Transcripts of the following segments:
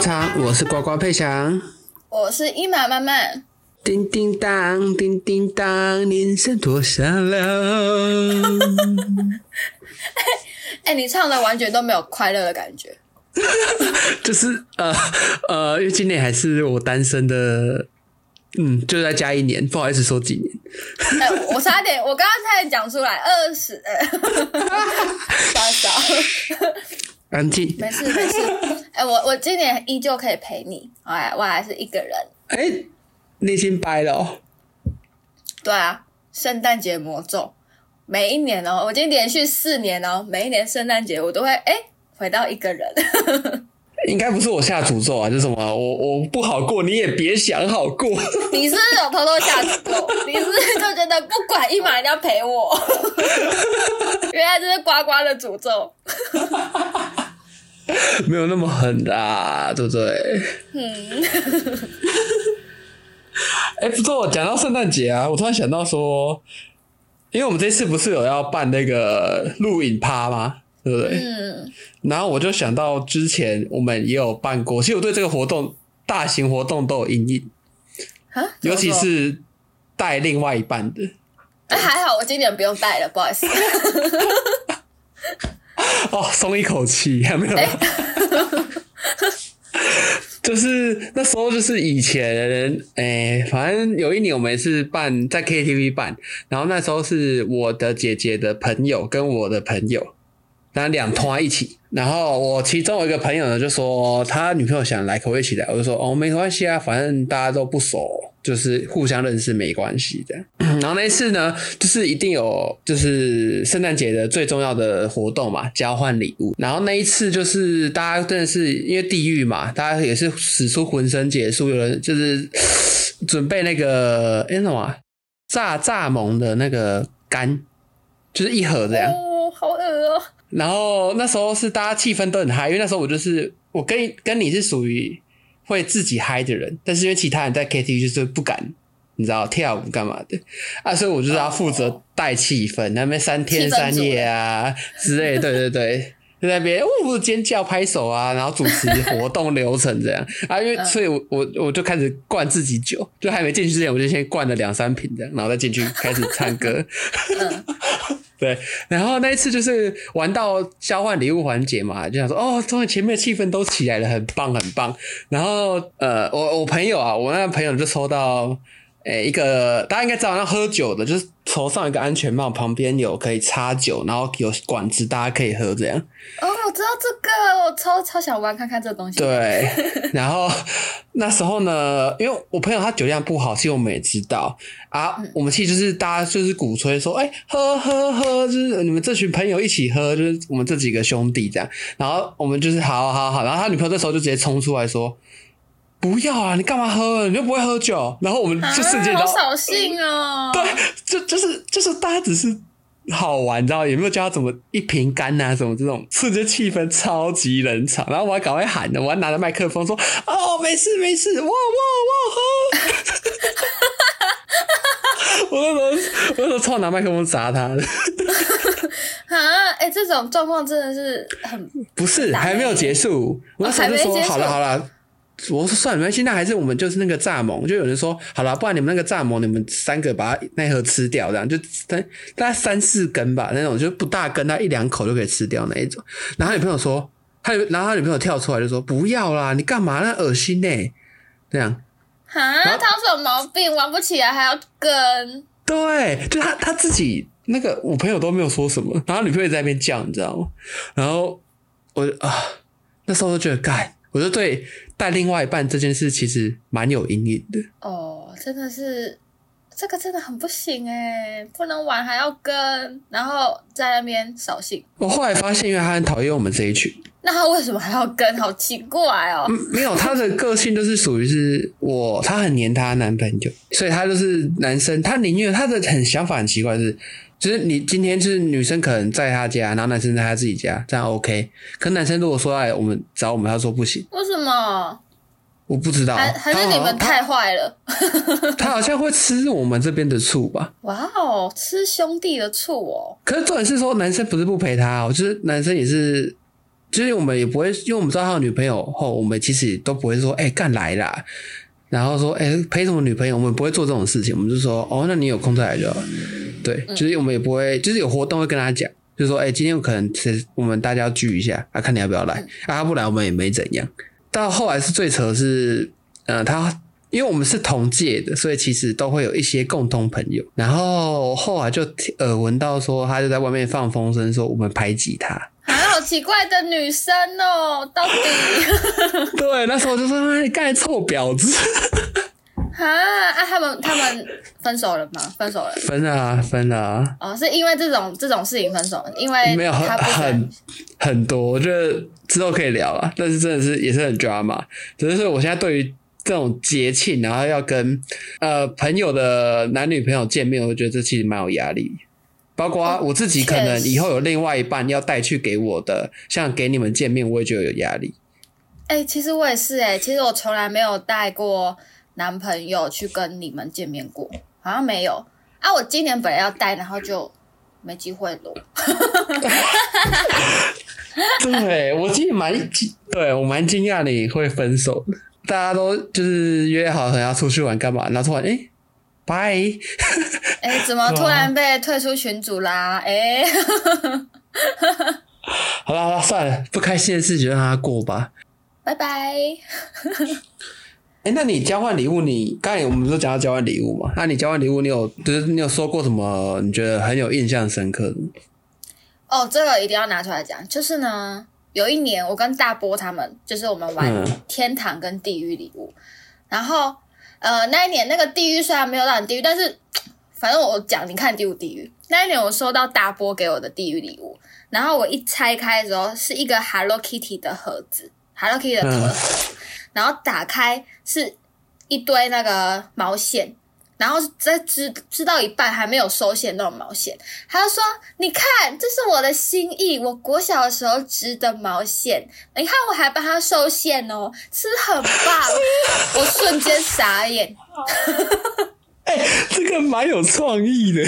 场，我是呱呱佩祥。我是一马慢慢，叮叮当，叮叮当，铃声多响亮。哎、你唱的完全都没有快乐的感觉。就是呃呃，因为今年还是我单身的，嗯，就再加一年，不好意思说几年。哎、我差点，我刚刚差点讲出来二十，呃，傻小，安静。没事没事。哎、我我今年依旧可以陪你，哎，我还是一个人。哎，内心掰了哦。对啊，圣诞节魔咒，每一年哦，我已经连续四年哦，每一年圣诞节我都会哎、回到一个人。应该不是我下诅咒啊，就是什么我我不好过，你也别想好过。你是不是有偷偷下诅咒？你是不是就觉得不管一马一定要陪我？原来这是呱呱的诅咒。没有那么狠的、啊，对不对？嗯，哎、不过讲到圣诞节啊，我突然想到说，因为我们这次不是有要办那个录影趴吗？对不对？嗯，然后我就想到之前我们也有办过，其实我对这个活动大型活动都有阴影，啊，尤其是带另外一半的。哎，还好我今年不用带了，不好意思。哦，松一口气，还没有。就是那时候，就是以前，诶、反正有一年我们是办在 KTV 办，然后那时候是我的姐姐的朋友跟我的朋友，然后两团一起。然后我其中有一个朋友呢，就说他女朋友想来，可不可以一起来？我就说哦，没关系啊，反正大家都不熟，就是互相认识没关系这样。然后那一次呢，就是一定有就是圣诞节的最重要的活动嘛，交换礼物。然后那一次就是大家真的是因为地狱嘛，大家也是使出浑身解数，有人就是准备那个哎、什么炸炸萌的那个干，就是一盒这样。哦，好恶哦。然后那时候是大家气氛都很嗨，因为那时候我就是我跟跟你是属于会自己嗨的人，但是因为其他人在 KTV 就是不敢，你知道跳舞干嘛的啊，所以我就是要负责带气氛，那边三天三夜啊之类，对对对。就在那边呜尖叫拍手啊，然后主持活动流程这样 啊，因为所以我我我就开始灌自己酒，就还没进去之前我就先灌了两三瓶这样，然后再进去开始唱歌。嗯，对，然后那一次就是玩到交换礼物环节嘛，就想说哦，终于前面气氛都起来了，很棒很棒。然后呃，我我朋友啊，我那个朋友就抽到诶一个大家应该知道，那喝酒的，就是头上一个安全帽，旁边有可以插酒，然后有管子，大家可以喝这样。哦，我知道这个，我超超想玩看看这个东西。，对，然后那时候呢，因为我朋友他酒量不好，其实我们也知道啊。我们其实就是大家就是鼓吹说，哎、喝喝喝，就是你们这群朋友一起喝，就是我们这几个兄弟这样。然后我们就是好好好，然后他女朋友这时候就直接冲出来说。不要啊！你干嘛喝？你又不会喝酒。然后我们就瞬间，好扫兴哦。对，就就是就是大家只是好玩，你知道有没有教他怎么一瓶干啊，什么这种，瞬间气氛超级冷场。然后我还赶快喊呢，我还拿着麦克风说：“哦，没事没事，哇哇哇哈！”我那时候我那时候超拿麦克风砸他的，啊，哎、这种状况真的是很不是还没有结束。我那时候就说：“还没结束好了好了。”我说算了，没关系，那还是我们就是那个蚱蜢，就有人说好了，不然你们那个蚱蜢，你们三个把它那盒吃掉，这样就大大概三四根吧，那种就不大根，他一两口就可以吃掉那一种。然后他女朋友说，他然后他女朋友跳出来就说不要啦，你干嘛？那恶心呢、这样啊，他有什么毛病？玩不起来还要跟？对，就他他自己那个我朋友都没有说什么，然后女朋友在那边叫，你知道吗？然后我就啊，那时候就觉得干，我就对带另外一半这件事其实蛮有阴影的。哦，真的是，这个真的很不行哎，不能玩还要跟，然后在那边扫兴。我后来发现，因为他很讨厌我们这一群，那他为什么还要跟？好奇怪哦。嗯没有他的个性就是属于是我，他很黏她男朋友，所以他就是男生，他宁愿他的很想法很奇怪是。就是你今天就是女生可能在他家，然后男生在他自己家，这样 OK。可男生如果说来我们找我们，他说不行，为什么？我不知道，还还是你们太坏了？他他好像会吃我们这边的醋吧？哇哦，吃兄弟的醋哦。可是重点是说，男生不是不陪他哦，就是男生也是就是我们也不会，因为我们知道他有女朋友后，我们其实都不会说，哎、干来啦，然后说，哎、陪什么女朋友，我们不会做这种事情，我们就说，哦，那你有空再来就好。对，就是我们也不会，就是有活动会跟他讲，就是说，哎、今天有可能是我们大家要聚一下，啊，看你要不要来，啊，他不来我们也没怎样。到后来是最扯的是，呃，他因为我们是同届的，所以其实都会有一些共同朋友。然后后来就耳闻到说，他就在外面放风声说我们排挤他。啊，好奇怪的女生哦，到底 对，那时候就说哎你干臭婊子，啊啊，他们他们分手了吗？分手了分了啊，分了啊，哦，是因为这种这种事情分手，因为没有很很很多，我觉得之后可以聊啊。但是真的是也是很 drama，只是说我现在对于这种节庆，然后要跟呃朋友的男女朋友见面，我觉得这其实蛮有压力。包括我自己可能以后有另外一半要带去给我的，像给你们见面，我也觉得有压力。哎、其实我也是哎、其实我从来没有带过男朋友去跟你们见面过，好像没有啊。我今年本来要带，然后就没机会了。对我其实蛮惊，对我蛮惊讶你会分手的。大家都就是约好可能要出去玩干嘛，然后突然哎，拜、哎、怎么突然被退出群组啦？哎、好了好了，算了，不开心的事就让它过吧。拜拜。哎、那你交换礼物你，刚才我们不是讲到交换礼物嘛？那你交换礼物，你有就是你有收过什么你觉得很有印象深刻的吗？哦，这个一定要拿出来讲，就是呢，有一年我跟大波他们，就是我们玩嗯。天堂跟地狱礼物，然后呃那一年那个地狱虽然没有到很地狱，但是反正我讲你看地狱地狱，那一年我收到大波给我的地狱礼物，然后我一拆开的时候是一个 Hello Kitty 的盒子，Hello Kitty 的盒子，然后打开是一堆那个毛线。然后在织织到一半还没有收线那种毛线，他就说：“你看，这是我的心意，我国小的时候织的毛线，你看我还帮他收线哦，是不是很棒。”我瞬间傻眼。这个蛮有创意的。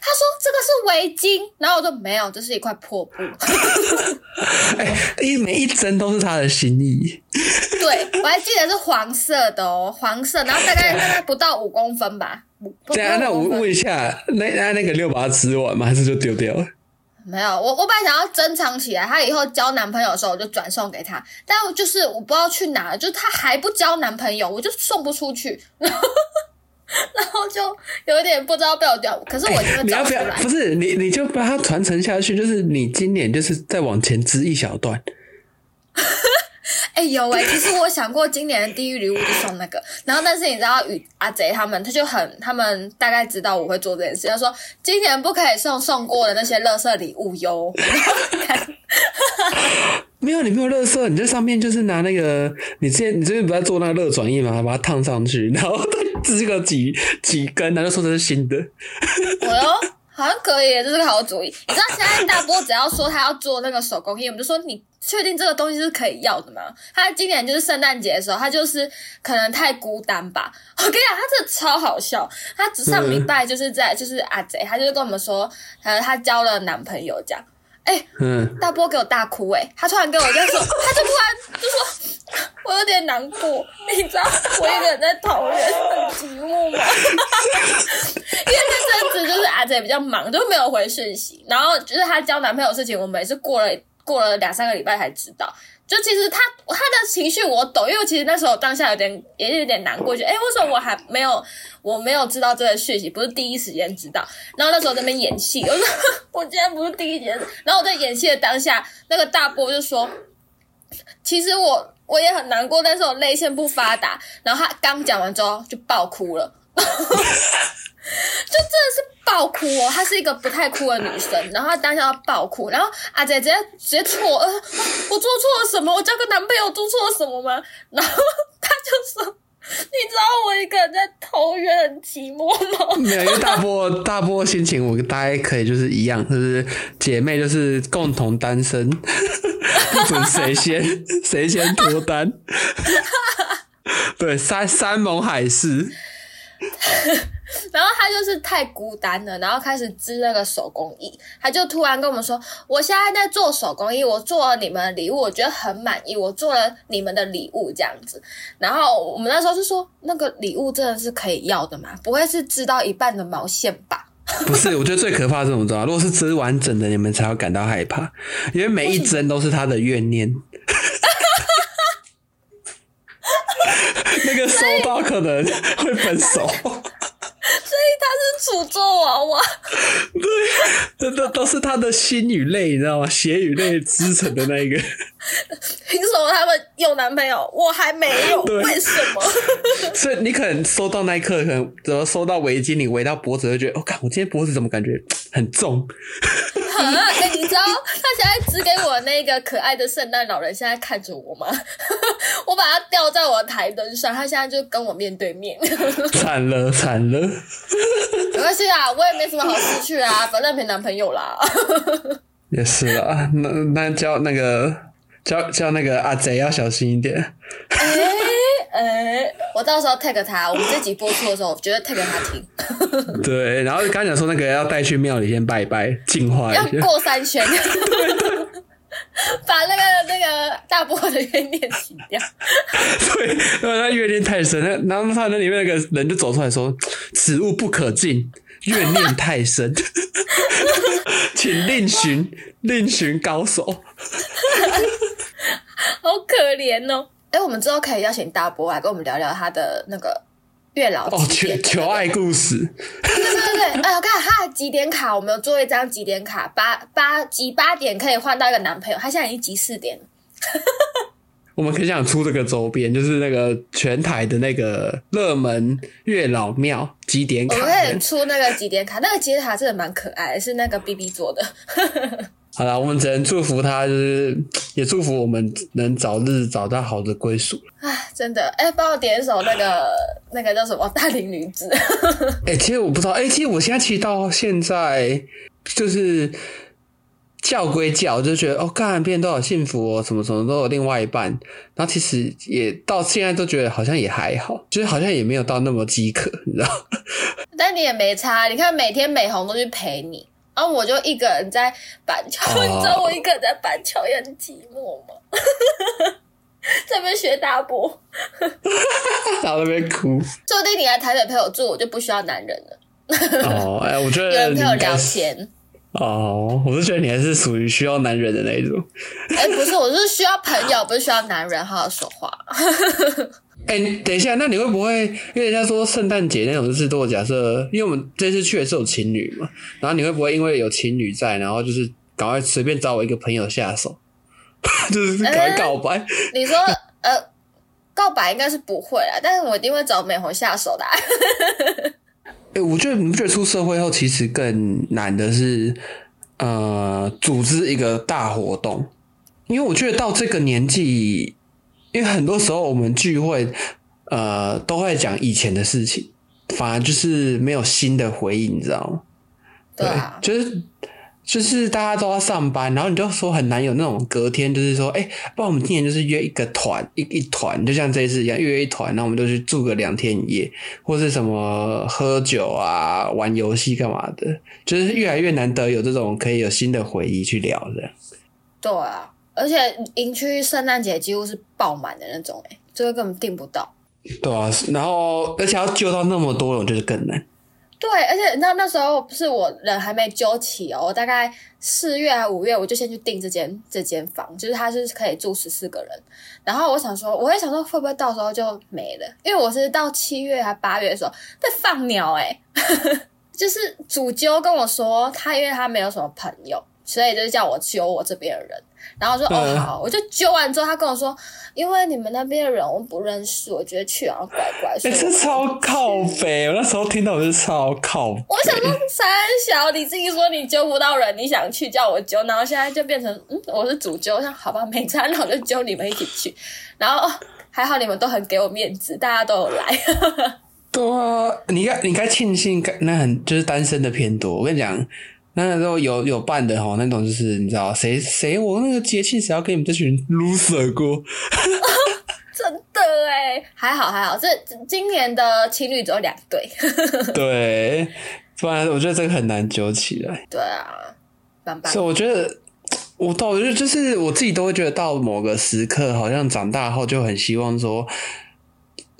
他说这个是围巾，然后我说没有，这是一块破布。哎、一每一针都是他的心意。对我还记得是黄色的哦，黄色，然后大概 大概不到五公分吧。对啊，那我问一下，那那那个六把它吃完吗？还是就丢掉了？没有，我我本来想要珍藏起来，他以后交男朋友的时候我就转送给他，但我就是我不知道去哪，就是他还不交男朋友，我就送不出去，然后就有点不知道被我掉，可是我就会你要不要？来。不是你，你就把它传承下去。就是你今年就是再往前支一小段。哎、有哎、其实我想过今年的地狱礼物就送那个，然后但是你知道与阿贼他们，他就很他们大概知道我会做这件事，他说今年不可以送送过的那些垃圾礼物哟。没有，你没有乐色，你在上面就是拿那个，你之前你之前不是在做那个热转印嘛，把它烫上去，然后再支个几几根，然后就说这是新的。我哟，好像可以，这是个好主意。你知道现在大波只要说他要做那个手工艺，我们就说你确定这个东西是可以要的吗？他今年就是圣诞节的时候，他就是可能太孤单吧。我跟你讲，他真的超好笑。他只上礼拜就是在就是阿贼，他就是跟我们说，呃，他交了男朋友这样。哎、嗯，大波给我大哭哎、他突然跟我这样说，他就突然就说，我有点难过，你知道我一个人在桃园很寂寞吗？因为那阵子就是阿姐比较忙，就没有回讯息，然后就是她交男朋友的事情，我们也是过了过了两三个礼拜才知道。就其实他他的情绪我懂，因为其实那时候当下有点也有点难过，就哎、为什么我还没有我没有知道这个讯息，不是第一时间知道。然后那时候在那边演戏，我说 我竟然不是第一时间，然后我在演戏的当下，那个大波就说，其实我我也很难过，但是我泪腺不发达。然后他刚讲完之后就爆哭了。就真的是爆哭哦，她是一个不太哭的女生，然后她当下要爆哭，然后阿姐直接直接错，呃我做错了什么？我交个男朋友做错了什么吗？然后她就说：“你知道我一个人在桃园很寂寞吗？” 没有，因为大波大波心情，我大概可以就是一样，就是姐妹就是共同单身，不准谁先谁先脱单。对，山山盟海誓，然后他就是太孤单了，然后开始织那个手工艺，他就突然跟我们说：“我现在在做手工艺，我做了你们的礼物，我觉得很满意，我做了你们的礼物这样子。”然后我们那时候就说：“那个礼物真的是可以要的吗？不会是织到一半的毛线吧？” 不是，我觉得最可怕是什么知道？如果是织完整的，你们才要感到害怕，因为每一针都是他的怨念。那个收到可能会分手。所以他是诅咒娃娃，对，这都都是他的心与泪，你知道吗？血与泪织成的那一个。凭什么他们有男朋友，我还没有？为什么？所以你可能收到那一刻，可能怎么收到围巾，你围到脖子，就觉得，哦，看我今天脖子怎么感觉很重？啊！哎、你知道他现在指给我那个可爱的圣诞老人现在看着我吗？我把他吊在我的台灯上，他现在就跟我面对面。惨了，惨了。没关系啊，我也没什么好失去啊，反正没男朋友啦。也是啊，那那叫那个叫叫那个阿贼要小心一点。哎、哎、我到时候 tag 他，我们这集播出的时候，我觉得 tag 他听，对，然后刚讲说那个要带去庙里先拜一拜，净化要一下。过三圈，把那个那个大波的怨念洗掉。对，因为他怨念太深，那然后他那里面那个人就走出来说：“此物不可进，怨念太深，请另寻另寻高手。好可怜哦！哎、我们之后可以邀请大波来跟我们聊聊他的那个月老”哦，求求爱故事，对对对，哎，我看他的几点卡，我们有做一张几点卡，八八集八点可以换到一个男朋友，他现在已经集四点了。我们可以想出这个周边，就是那个全台的那个热门月老庙几点卡我们可以出那个几点卡，那个几点卡真的蛮可爱的，是那个 B B 做的。好了，我们只能祝福他，就是也祝福我们能早日找到好的归属。哎，真的，哎，帮我点一首那个那个叫什么《大龄女子 》。哎、其实我不知道，哎、其实我现在其实到现在就是叫归叫，就觉得哦，干别人都好幸福哦，什么什么都有另外一半，然后其实也到现在都觉得好像也还好，就是好像也没有到那么饥渴，你知道？但你也没差，你看每天美红都去陪你，然后我就一个人在板桥，哦你知道我一个人在板桥也很寂寞吗？在那边学大波，然后那边哭。说不定你来台北陪我住，我就不需要男人了，哦，哎、我觉得 有人陪我聊天。哦，我是觉得你还是属于需要男人的那一种。哎、不是，我是需要朋友，不是需要男人好好说话。哎、等一下，那你会不会因为人家说圣诞节那种就是，如果假设，因为我们这次去的是有情侣嘛，然后你会不会因为有情侣在，然后就是赶快随便找我一个朋友下手，就是赶快告白？你说呃，告白应该是不会啦，但是我一定会找美红下手的啊、哎、我觉得你不觉得出社会后其实更难的是，呃，组织一个大活动，因为我觉得到这个年纪，因为很多时候我们聚会，呃，都会讲以前的事情，反而就是没有新的回忆，你知道吗？对啊，就是就是大家都要上班，然后你就说很难有那种隔天，就是说，哎、不然我们今年就是约一个团，一一团，就像这一次一样，约一团，然后我们就去住个两天一夜，或是什么喝酒啊、玩游戏干嘛的，就是越来越难得有这种可以有新的回忆去聊的。对啊，而且营区圣诞节几乎是爆满的那种、哎，这个根本订不到。对啊，然后而且要救到那么多人，我觉得更难。对，而且你知道那时候不是我人还没揪起哦，我大概四月还五月我就先去订这间这间房，就是它是可以住十四个人。然后我想说，我也想说会不会到时候就没了，因为我是到七月还八月的时候在放鸟哎、就是主揪跟我说他因为他没有什么朋友，所以就是叫我揪我这边的人。然后我说哦嗯好，我就揪完之后，他跟我说，因为你们那边的人我不认识，我觉得去好像怪怪，所哎、以我这超靠北！我那时候听到我是超靠北。我想说三小，你自己说你揪不到人，你想去叫我揪，然后现在就变成嗯，我是主揪，我想好吧，没差，那我就揪你们一起去。然后、哦还好你们都很给我面子，大家都有来。对啊，你该你该庆幸，那很就是单身的偏多。我跟你讲，那时候有有伴的哈，那种就是你知道谁谁我那个节庆谁要跟你们这群 loser 过？真的哎，还好还好，这今年的情侣只有两对。对，不然我觉得这个很难揪起来。对啊，棒棒所以我觉得，我到我觉得就是我自己都会觉得到某个时刻，好像长大后就很希望说，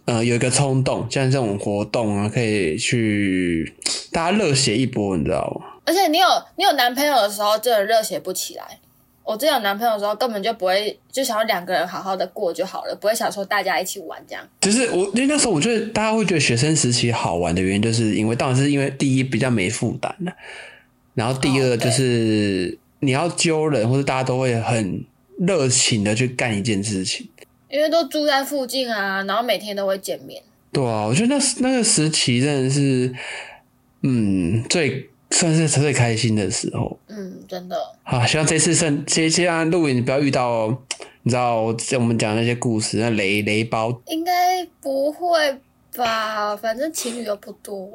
呃，有一个冲动，像这种活动啊，可以去大家热血一波，你知道吗？而且你有你有男朋友的时候，真的热血不起来。我真有男朋友的时候，根本就不会就想要两个人好好的过就好了，不会想说大家一起玩这样。就是我，因为那时候我觉得大家会觉得学生时期好玩的原因，就是因为当然是因为第一比较没负担的，然后第二就是你要揪人，或者大家都会很热情的去干一件事情。因为都住在附近啊，然后每天都会见面。对啊，我觉得那那个时期真的是，嗯，最算是最开心的时候。嗯，真的。好，希望这次圣接接下来录影不要遇到，你知道我我们讲那些故事，那雷雷包。应该不会吧？反正情侣又不多。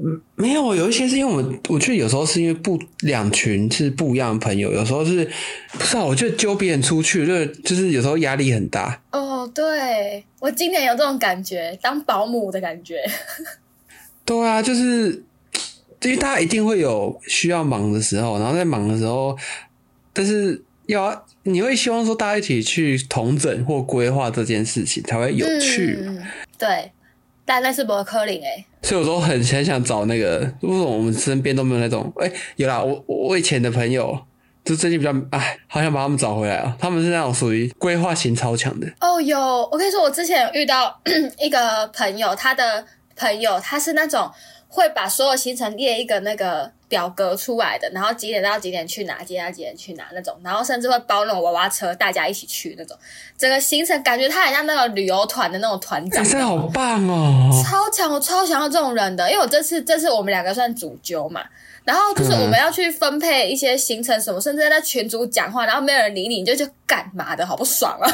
嗯没有，有一些是因为我们，我觉得有时候是因为不两群是不一样的朋友，有时候是不知道，我觉得揪别人出去，就是就是有时候压力很大。哦，对，我今年有这种感觉，当保姆的感觉。对啊，就是因为大家一定会有需要忙的时候，然后在忙的时候，但是要你会希望说大家一起去同整或规划这件事情才会有趣嘛。嗯、对，但那是伯克林哎。所以我都很很想找那个，为什么我们身边都没有那种？哎、有啦，我我以前的朋友，就最近比较哎，好想把他们找回来啊。他们是那种属于规划型超强的。哦，有，我跟你说，我之前有遇到 一个朋友，他的朋友他是那种会把所有行程列一个那个表格出来的，然后几点到几点去哪，几点到几点去哪那种，然后甚至会包那种娃娃车，大家一起去那种。整个行程感觉他很像那个旅游团的那种团哎、长。真的好棒哦！超强，我超想要这种人的，因为我这次这次我们两个算主揪嘛，然后就是我们要去分配一些行程什么，甚至在群组讲话，然后没有人理你，你就就干嘛的好不爽啊！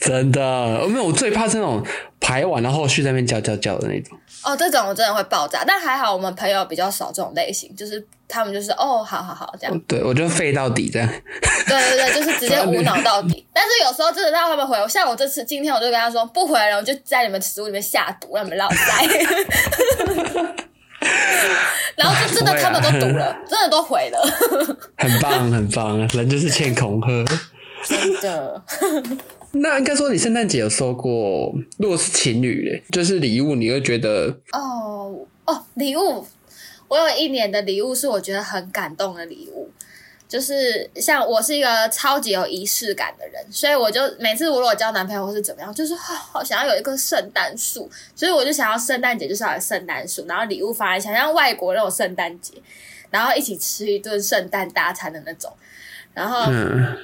真的，没有，我最怕是那种排完然后后续在那边叫叫叫的那种。哦，这种我真的会爆炸，但还好我们朋友比较少这种类型，就是他们就是哦，好好好这样，对我就废到底这样。对对对，就是直接无脑到底。但是有时候真的让他们回，像我这次今天我就跟他说不回了，我就在你们食物里面下毒，让你们落塞。然后就真的他们都读了，真的都回了，很棒，很棒，人就是欠恐吓。真的。那应该说，你圣诞节有收过，如果是情侣嘞，就是礼物，你会觉得哦哦，礼物，我有一年的礼物是我觉得很感动的礼物，就是像我是一个超级有仪式感的人，所以我就每次我如果交男朋友或是怎么样，就是、啊好想要有一棵圣诞树，所以我就想要圣诞节就是要有圣诞树，然后礼物放在想像外国那种圣诞节，然后一起吃一顿圣诞大餐的那种，然后。嗯，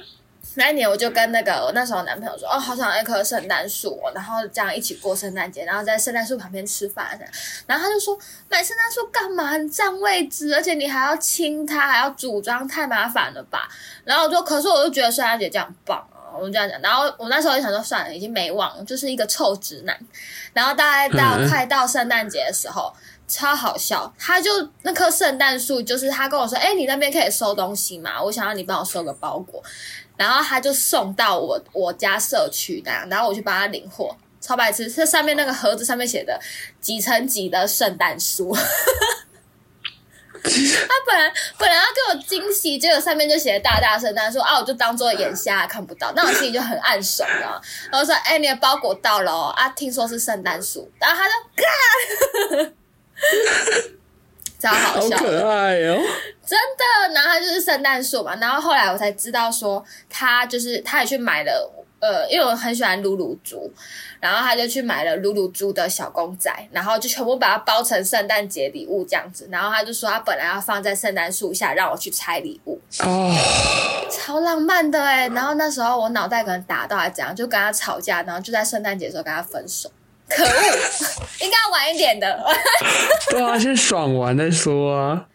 那一年我就跟那个我那时候男朋友说，哦，好想要一棵圣诞树哦，然后这样一起过圣诞节，然后在圣诞树旁边吃饭这样。然后他就说，买圣诞树干嘛？你占位置，而且你还要亲它，还要组装，太麻烦了吧？然后我说，可是我就觉得圣诞节这样棒啊，我就这样讲。然后我那时候就想说，算了，已经没忘了，就是一个臭直男。然后大概到嗯快到圣诞节的时候。超好笑，他就那棵圣诞树，就是他跟我说：“哎、你那边可以收东西吗？我想要你帮我收个包裹。”然后他就送到我我家社区那样，然后我去帮他领货，超白痴！这上面那个盒子上面写的几层几的圣诞树，他本来本来要给我惊喜，结果上面就写大大圣诞树啊，我就当做眼瞎看不到，那我心里就很暗爽啊。然后说：“哎、你的包裹到了哦，啊，听说是圣诞树。”然后他就嘎，超好好笑好。可爱哦。真的，然后它就是圣诞树嘛，然后后来我才知道说他就是他也去买了，呃，因为我很喜欢露露猪，然后他就去买了露露猪的小公仔，然后就全部把它包成圣诞节礼物这样子，然后他就说他本来要放在圣诞树下让我去拆礼物，哦，超浪漫的哎，然后那时候我脑袋可能打到还是怎样，就跟他吵架，然后就在圣诞节的时候跟他分手，可恶，应该要晚一点的。对啊，先爽完再说啊。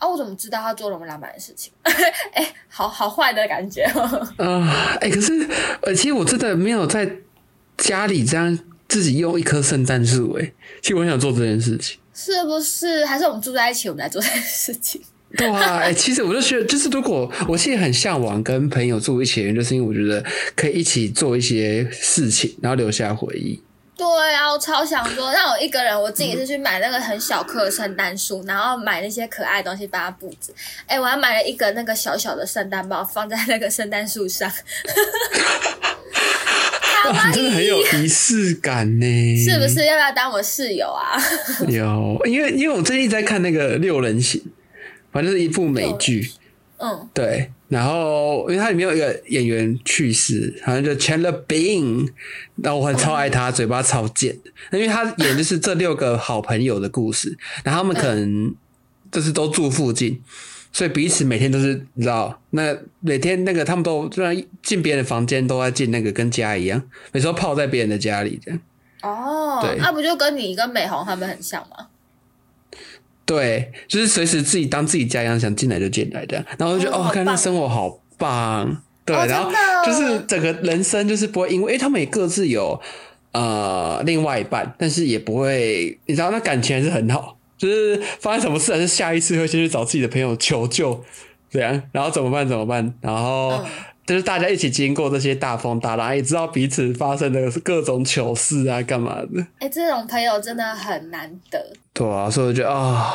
哦，我怎么知道他做了我们老板的事情？哎，好好坏的感觉哦。啊，哎、可是呃，其实我真的没有在家里这样自己用一棵圣诞树，哎，其实我很想做这件事情。是不是？还是我们住在一起，我们来做这件事情？对啊，哎、其实我就觉得，就是如果我其实很向往跟朋友住一起的原因，就是因为我觉得可以一起做一些事情，然后留下回忆。对啊，我超想说，让我一个人，我自己是去买那个很小颗的圣诞树，然后买那些可爱的东西帮它布置。哎，我还买了一个那个小小的圣诞帽，放在那个圣诞树上。哇，你 真的很有伊，仪式感呢，是不？是要不要当我室友啊？有，因为因为我最近在看那个《六人行》，反正是一部美剧，嗯，对。然后因为它里面有一个演员去世，好像就 Chandler Bing，然后我很超爱他，嘴巴超贱的，因为他演就是这六个好朋友的故事，然后他们可能就是都住附近。所以彼此每天都是你知道，那每天那个他们都虽然进别人的房间都在进那个跟家一样，每次都泡在别人的家里这样。哦对，那、不就跟你跟美红他们很像吗？对，就是随时自己当自己家一样，想进来就进来这样。然后就觉得哦，看那生活好棒。对，哦然后就是整个人生就是不会因为，因为他们也各自有呃另外一半，但是也不会，你知道那感情还是很好。就是发生什么事，还是下一次会先去找自己的朋友求救，这样，然后怎么办？怎么办？然后嗯就是大家一起经过这些大风大浪，也知道彼此发生的各种糗事啊，干嘛的。哎，这种朋友真的很难得。对啊，所以我觉得啊、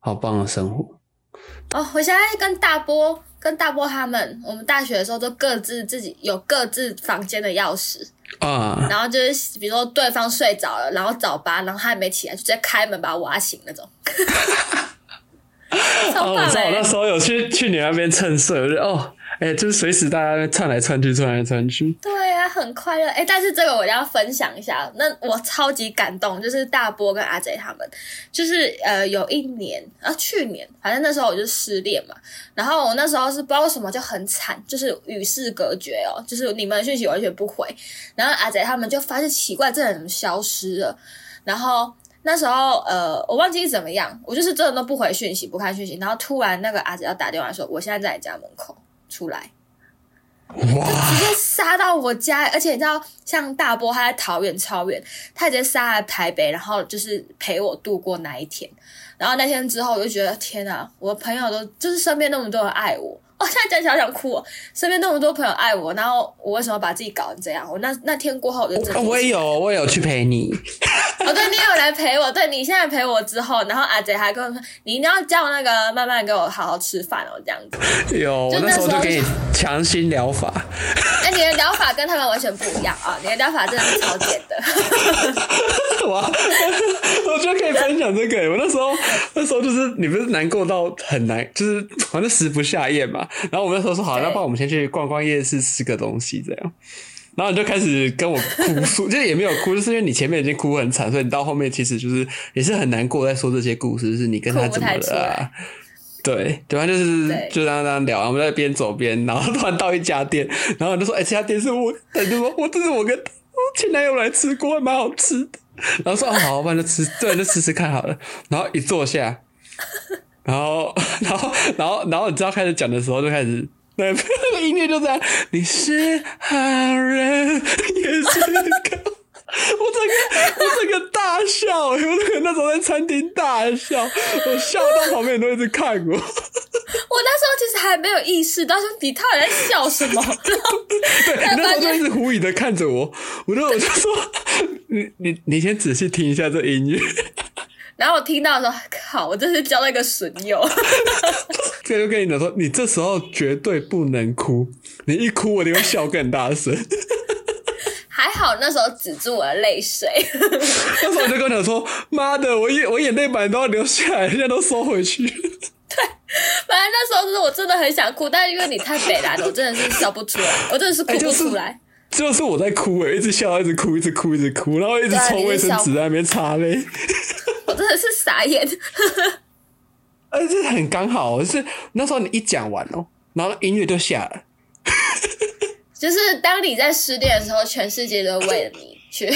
好棒的生活。哦，我现在跟大波、跟大波他们，我们大学的时候都各自自己有各自房间的钥匙，啊，然后就是比如说对方睡着了，然后早八，然后他还没起来，就直接开门把他挖醒那种。超哦，我知道我那时候有去去你那边蹭睡，我就哦，哎、就是随时大家在窜来窜去，窜来窜去。对啊，很快乐哎、但是这个我要分享一下，那我超级感动，就是大波跟阿贼他们，就是呃有一年啊去年，反正那时候我就失恋嘛，然后我那时候是不知道什么就很惨，就是与世隔绝哦，就是你们的讯息完全不回，然后阿贼他们就发现奇怪，这人怎么消失了，然后。那时候，呃，我忘记怎么样，我就是真的都不回讯息，不看讯息，然后突然那个阿贼要打电话说，我现在在你家门口，出来。就，直接杀到我家，而且你知道，像大波他在桃园超远，他直接杀来台北，然后就是陪我度过那一天。然后那天之后，我就觉得天啊，我的朋友都就是身边那么多人爱我，哦，现在讲起来想哭哦。身边那么多朋友爱我，然后我为什么把自己搞成这样？我那那天过后，我就真的哦我也有，我也有去陪你。哦，对你有来陪我，对你现在陪我之后，然后阿杰还跟我说，你一定要叫那个慢慢给我好好吃饭哦，这样子。有，我那时候就给你强心疗法。哎，你的疗法跟他们完全不一样啊！你的疗法真的是超简的。哇，我觉得可以分享这个。我那时候，那时候就是你不是难过到很难，就是反正食不下咽嘛。然后我们那时候说好，对那帮我们先去逛逛夜市，吃个东西这样。然后你就开始跟我哭诉，就是也没有哭，就是因为你前面已经哭很惨，所以你到后面其实就是也是很难过，在说这些故事，就是你跟他怎么了、啊。对，对方就是就这样这样聊，我们在边走边，然后突然到一家店，然后就说：“哎、这家店是我，他就说我这是我跟我前男友来吃过，还蛮好吃的。”然后说：“哦，好，不然就吃，对，就吃吃看好了。”然后一坐下，然后，然后，然后，然后你知道开始讲的时候就开始。对，那个音乐就这样，你是好人，也是个，我整个我整个大笑，我整个那时候在餐厅大笑，我笑到旁边人都一直看我。我那时候其实还没有意识到说你到底在笑什么，对，你那时候就一直狐疑的看着我，我就我就说，你你你先仔细听一下这音乐，然后我听到的时候，靠，我真是交了一个损友。这就跟你讲说，你这时候绝对不能哭，你一哭我就会笑更大声。还好那时候止住我的泪水，那时候我就跟你讲说，妈的，我眼我眼泪板都要流下来，现在都收回去。反正那时候是我真的很想哭，但是因为你太北蓝了，我真的是笑不出来，我真的是哭不哎就是出来。就是我在哭欸诶，一直笑，一直哭，一直哭，一直哭，然后一直抽卫生纸在那边擦泪。我真的是傻眼。而且很刚好，就是那时候你一讲完哦，然后音乐就下来，就是当你在失恋的时候，全世界都为了你去。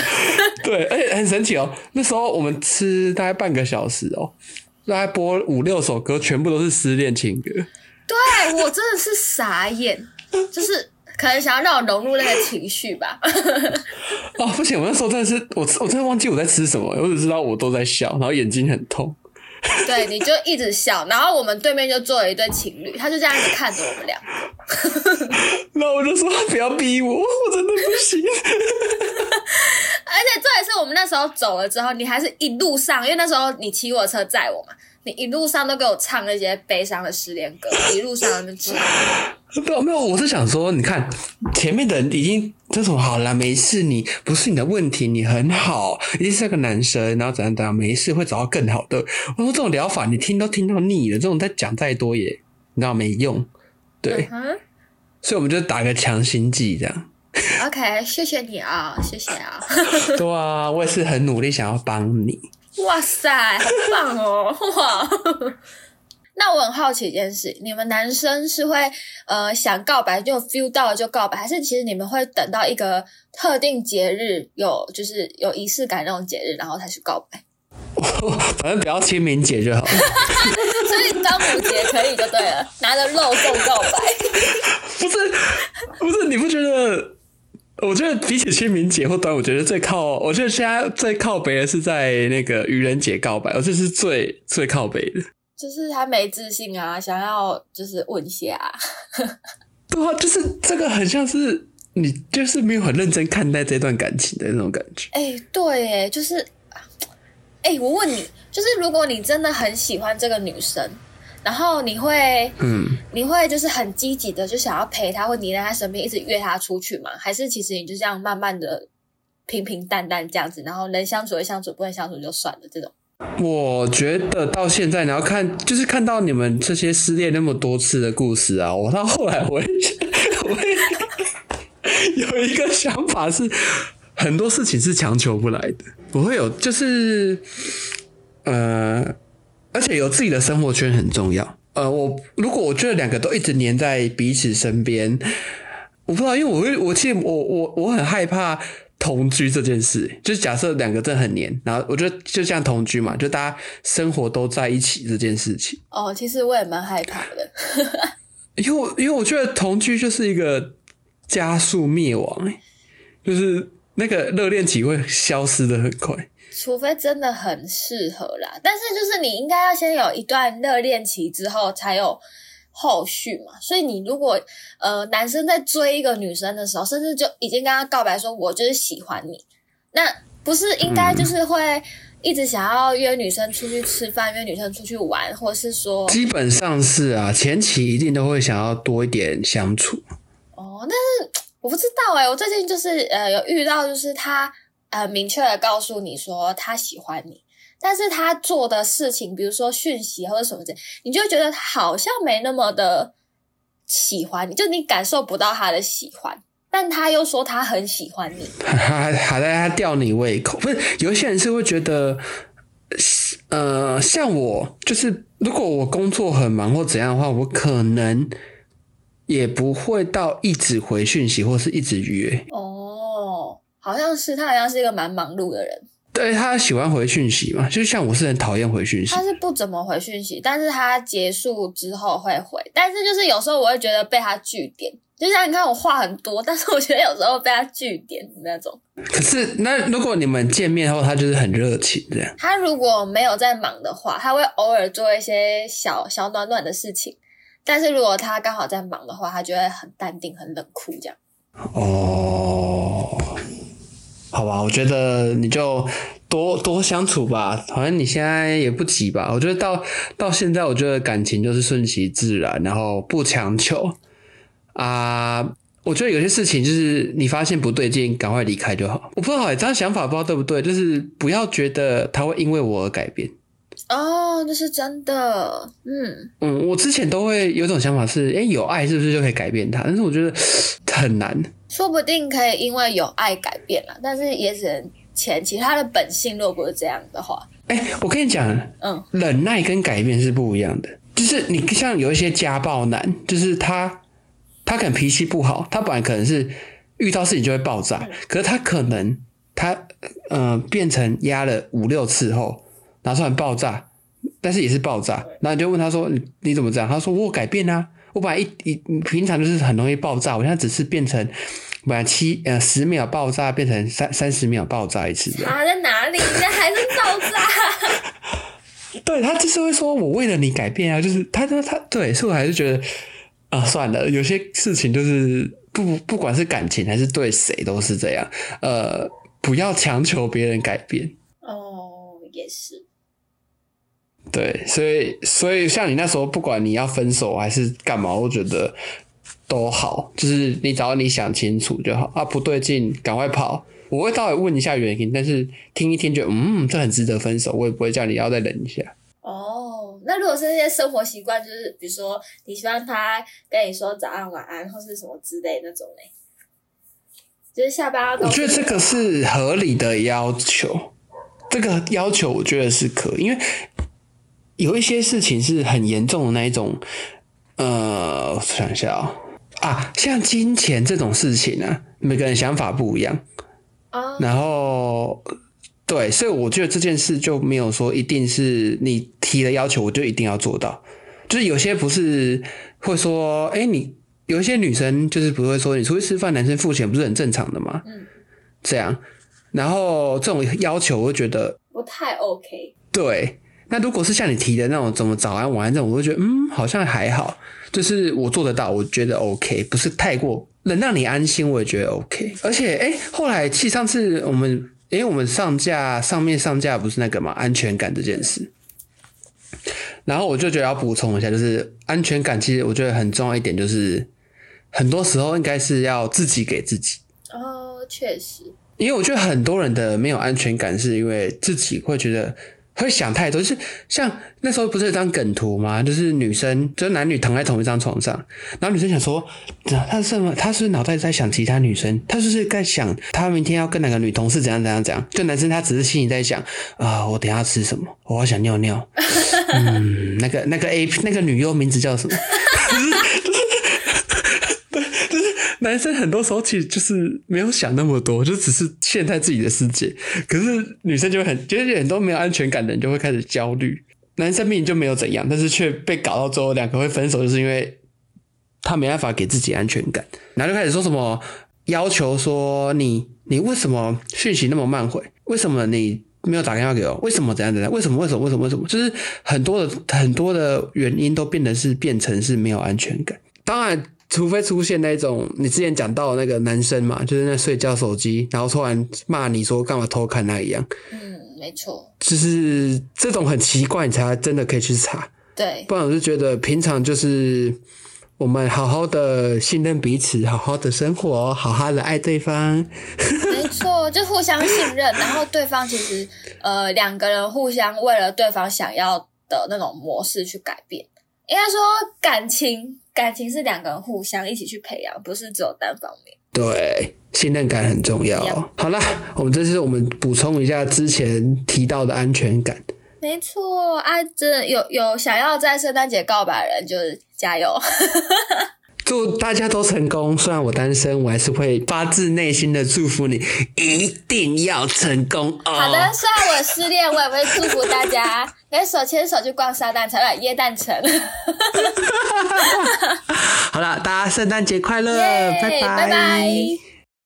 对，而且很神奇哦。那时候我们吃大概半个小时哦，大概播五六首歌，全部都是失恋情歌。对我真的是傻眼，就是可能想要让我融入那个情绪吧。哦，不行，我那时候真的是我我真的忘记我在吃什么，我只知道我都在笑，然后眼睛很痛。对，你就一直笑，然后我们对面就坐了一对情侣，他就这样子看着我们俩。那我就说不要逼我，我真的不行。而且这也是我们那时候走了之后，你还是一路上，因为那时候你骑我车载我嘛，你一路上都给我唱那些悲伤的失恋歌，一路上就唱。没有没有，我是想说，你看前面的人已经这种好啦，没事，你不是你的问题，你很好，一定是个男生，然后怎样怎样，没事，会找到更好的。我说这种疗法你听都听到腻了，这种再讲再多也你知道没用，对，嗯所以我们就打个强心剂这样。，OK，谢谢你啊，谢谢啊。对啊，我也是很努力想要帮你。哇塞，好棒哦！哇，那我很好奇一件事，你们男生是会呃想告白就 feel 到了就告白，还是其实你们会等到一个特定节日有就是有仪式感那种节日，然后才去告白？反正不要清明节就好了。所以端午节可以就对了，拿着肉粽告白。不是不是，你不觉得？我觉得比起清明节或端午节，最靠，我觉得现在最靠北的是在那个愚人节告白，我这是最最靠北的。就是他没自信啊，想要就是问一下、对啊，就是这个很像是你就是没有很认真看待这段感情的那种感觉。哎、对，哎，就是，哎、我问你，就是如果你真的很喜欢这个女生，然后你会，嗯，你会就是很积极的就想要陪他，或黏在他身边，一直约他出去吗？还是其实你就这样慢慢的平平淡淡这样子，然后能相处就相处，不能相处就算了这种？我觉得到现在你要看，就是看到你们这些失恋那么多次的故事啊，我到后来我会我会有一个想法是，很多事情是强求不来的，不会有就是呃，而且有自己的生活圈很重要。呃，我如果我觉得两个都一直黏在彼此身边，我不知道，因为我会，我其实我我我很害怕同居这件事，就是假设两个真的很黏，然后我觉得就像同居嘛，就大家生活都在一起这件事情，哦，其实我也蛮害怕的。因为我因为我觉得同居就是一个加速灭亡、欸，就是那个热恋期会消失的很快。除非真的很适合啦，但是就是你应该要先有一段热恋期之后才有后续嘛。所以你如果呃男生在追一个女生的时候，甚至就已经跟她告白说“我就是喜欢你”，那不是应该就是会一直想要约女生出去吃饭，约女生出去玩，或是说基本上是啊，前期一定都会想要多一点相处。哦，但是我不知道哎、我最近就是呃有遇到，就是他呃明确的告诉你说他喜欢你，但是他做的事情，比如说讯息或者什么之类，你就觉得好像没那么的喜欢你，就你感受不到他的喜欢，但他又说他很喜欢你。还还在他吊你胃口，不是有些人是会觉得，呃，像我就是如果我工作很忙或怎样的话，我可能也不会到一直回讯息或是一直约。哦，好像是他好像是一个蛮忙碌的人，对他喜欢回讯息嘛，就像我是很讨厌回讯息他，是不怎么回讯息，但是他结束之后会回，但是就是有时候我会觉得被他据点，就像你看我话很多，但是我觉得有时候被他据点的那种。可是那如果你们见面后，他就是很热情这样。他如果没有在忙的话，他会偶尔做一些小小暖暖的事情，但是如果他刚好在忙的话，他就会很淡定、很冷酷这样。哦，好吧，我觉得你就多多相处吧，好像你现在也不急吧。我觉得到到现在，我觉得感情就是顺其自然，然后不强求啊。我觉得有些事情就是你发现不对劲，赶快离开就好。我不知道欸这样想法不知道对不对，就是不要觉得他会因为我而改变。哦，那是真的，嗯，嗯，我之前都会有种想法是，诶、有爱是不是就可以改变他？但是我觉得很难。说不定可以因为有爱改变了，但是也只能前期他的本性如果不是这样的话，哎、我跟你讲，嗯，忍耐跟改变是不一样的。就是你像有一些家暴男，就是他他可能脾气不好，他本来可能是遇到事情就会爆炸，可是他可能他呃变成压了五六次后，拿出来爆炸，但是也是爆炸。然后你就问他说：“你你怎么这样？”他说：“我改变啊，我本来一一平常就是很容易爆炸，我现在只是变成本来七呃十秒爆炸变成三三十秒爆炸一次这样。”差在哪里？那还是爆炸。对他就是会说我为了你改变啊，就是他他他对，所以我还是觉得啊，算了，有些事情就是不不管是感情还是对谁都是这样，呃，不要强求别人改变。哦，也是，对，所以所以像你那时候，不管你要分手还是干嘛，我觉得都好，就是你只要你想清楚就好啊，不对劲赶快跑。我会稍微问一下原因，但是听一听就嗯，这很值得分手，我也不会叫你要再忍一下。哦，那如果是那些生活习惯，就是比如说你希望他跟你说早安、晚安或是什么之类那种嘞，就是下班要我觉得这个是合理的要求，这个要求我觉得是可以，因为有一些事情是很严重的那一种，呃，我想一下啊、啊，像金钱这种事情啊，每个人想法不一样，啊，然后对，所以我觉得这件事就没有说一定是你提的要求，我就一定要做到。就是有些不是会说，哎、你有一些女生就是不会说，你出去吃饭，男生付钱不是很正常的吗？嗯，这样，然后这种要求，我就觉得不太 OK。对。那如果是像你提的那种怎么早安晚安这种，我就觉得嗯，好像还好，就是我做得到，我觉得 OK，不是太过能让你安心，我也觉得 OK。而且哎、诶后来其实上次我们因为我们上架上面上架不是那个嘛安全感这件事，然后我就觉得要补充一下，就是安全感其实我觉得很重要一点，就是很多时候应该是要自己给自己。哦，确实，因为我觉得很多人的没有安全感，是因为自己会觉得会想太多。就是像那时候不是有张梗图吗？就是女生，就是男女躺在同一张床上，然后女生想说，他是什么？他是脑袋在想其他女生？他就是在想他明天要跟哪个女同事怎样怎样怎样？就男生他只是心里在想啊、我等下吃什么？我好想尿尿。嗯，那个那个 A 那个女优名字叫什么？男生很多时候其实就是没有想那么多，就只是陷在自己的世界。可是女生就会很，就是很多没有安全感的人就会开始焦虑。男生明明就没有怎样，但是却被搞到最后两个会分手，就是因为他没办法给自己安全感，然后就开始说什么要求说你你为什么讯息那么慢回？为什么你没有打电话给我？为什么怎样怎样？为什么为什么为什么为什么？就是很多的很多的原因都变得是变成是没有安全感。当然，除非出现那种你之前讲到的那个男生嘛，就是那睡觉手机，然后突然骂你说干嘛偷看那一样，嗯，没错，就是这种很奇怪，你才真的可以去查。对，不然我就觉得平常就是我们好好的信任彼此，好好的生活，好好的爱对方。没错，就互相信任，然后对方其实呃两个人互相为了对方想要的那种模式去改变。应该说感情，感情是两个人互相一起去培养，不是只有单方面。对，信任感很重要。好啦，我们这次我们补充一下之前提到的安全感。没错，啊，真的有有想要在圣诞节告白的人，就是加油。祝大家都成功。虽然我单身，我还是会发自内心的祝福你，一定要成功哦。好的，虽然我失恋，我也会祝福大家手牵手去逛沙蛋城、呃耶诞城。好了，大家圣诞节快乐，拜拜拜拜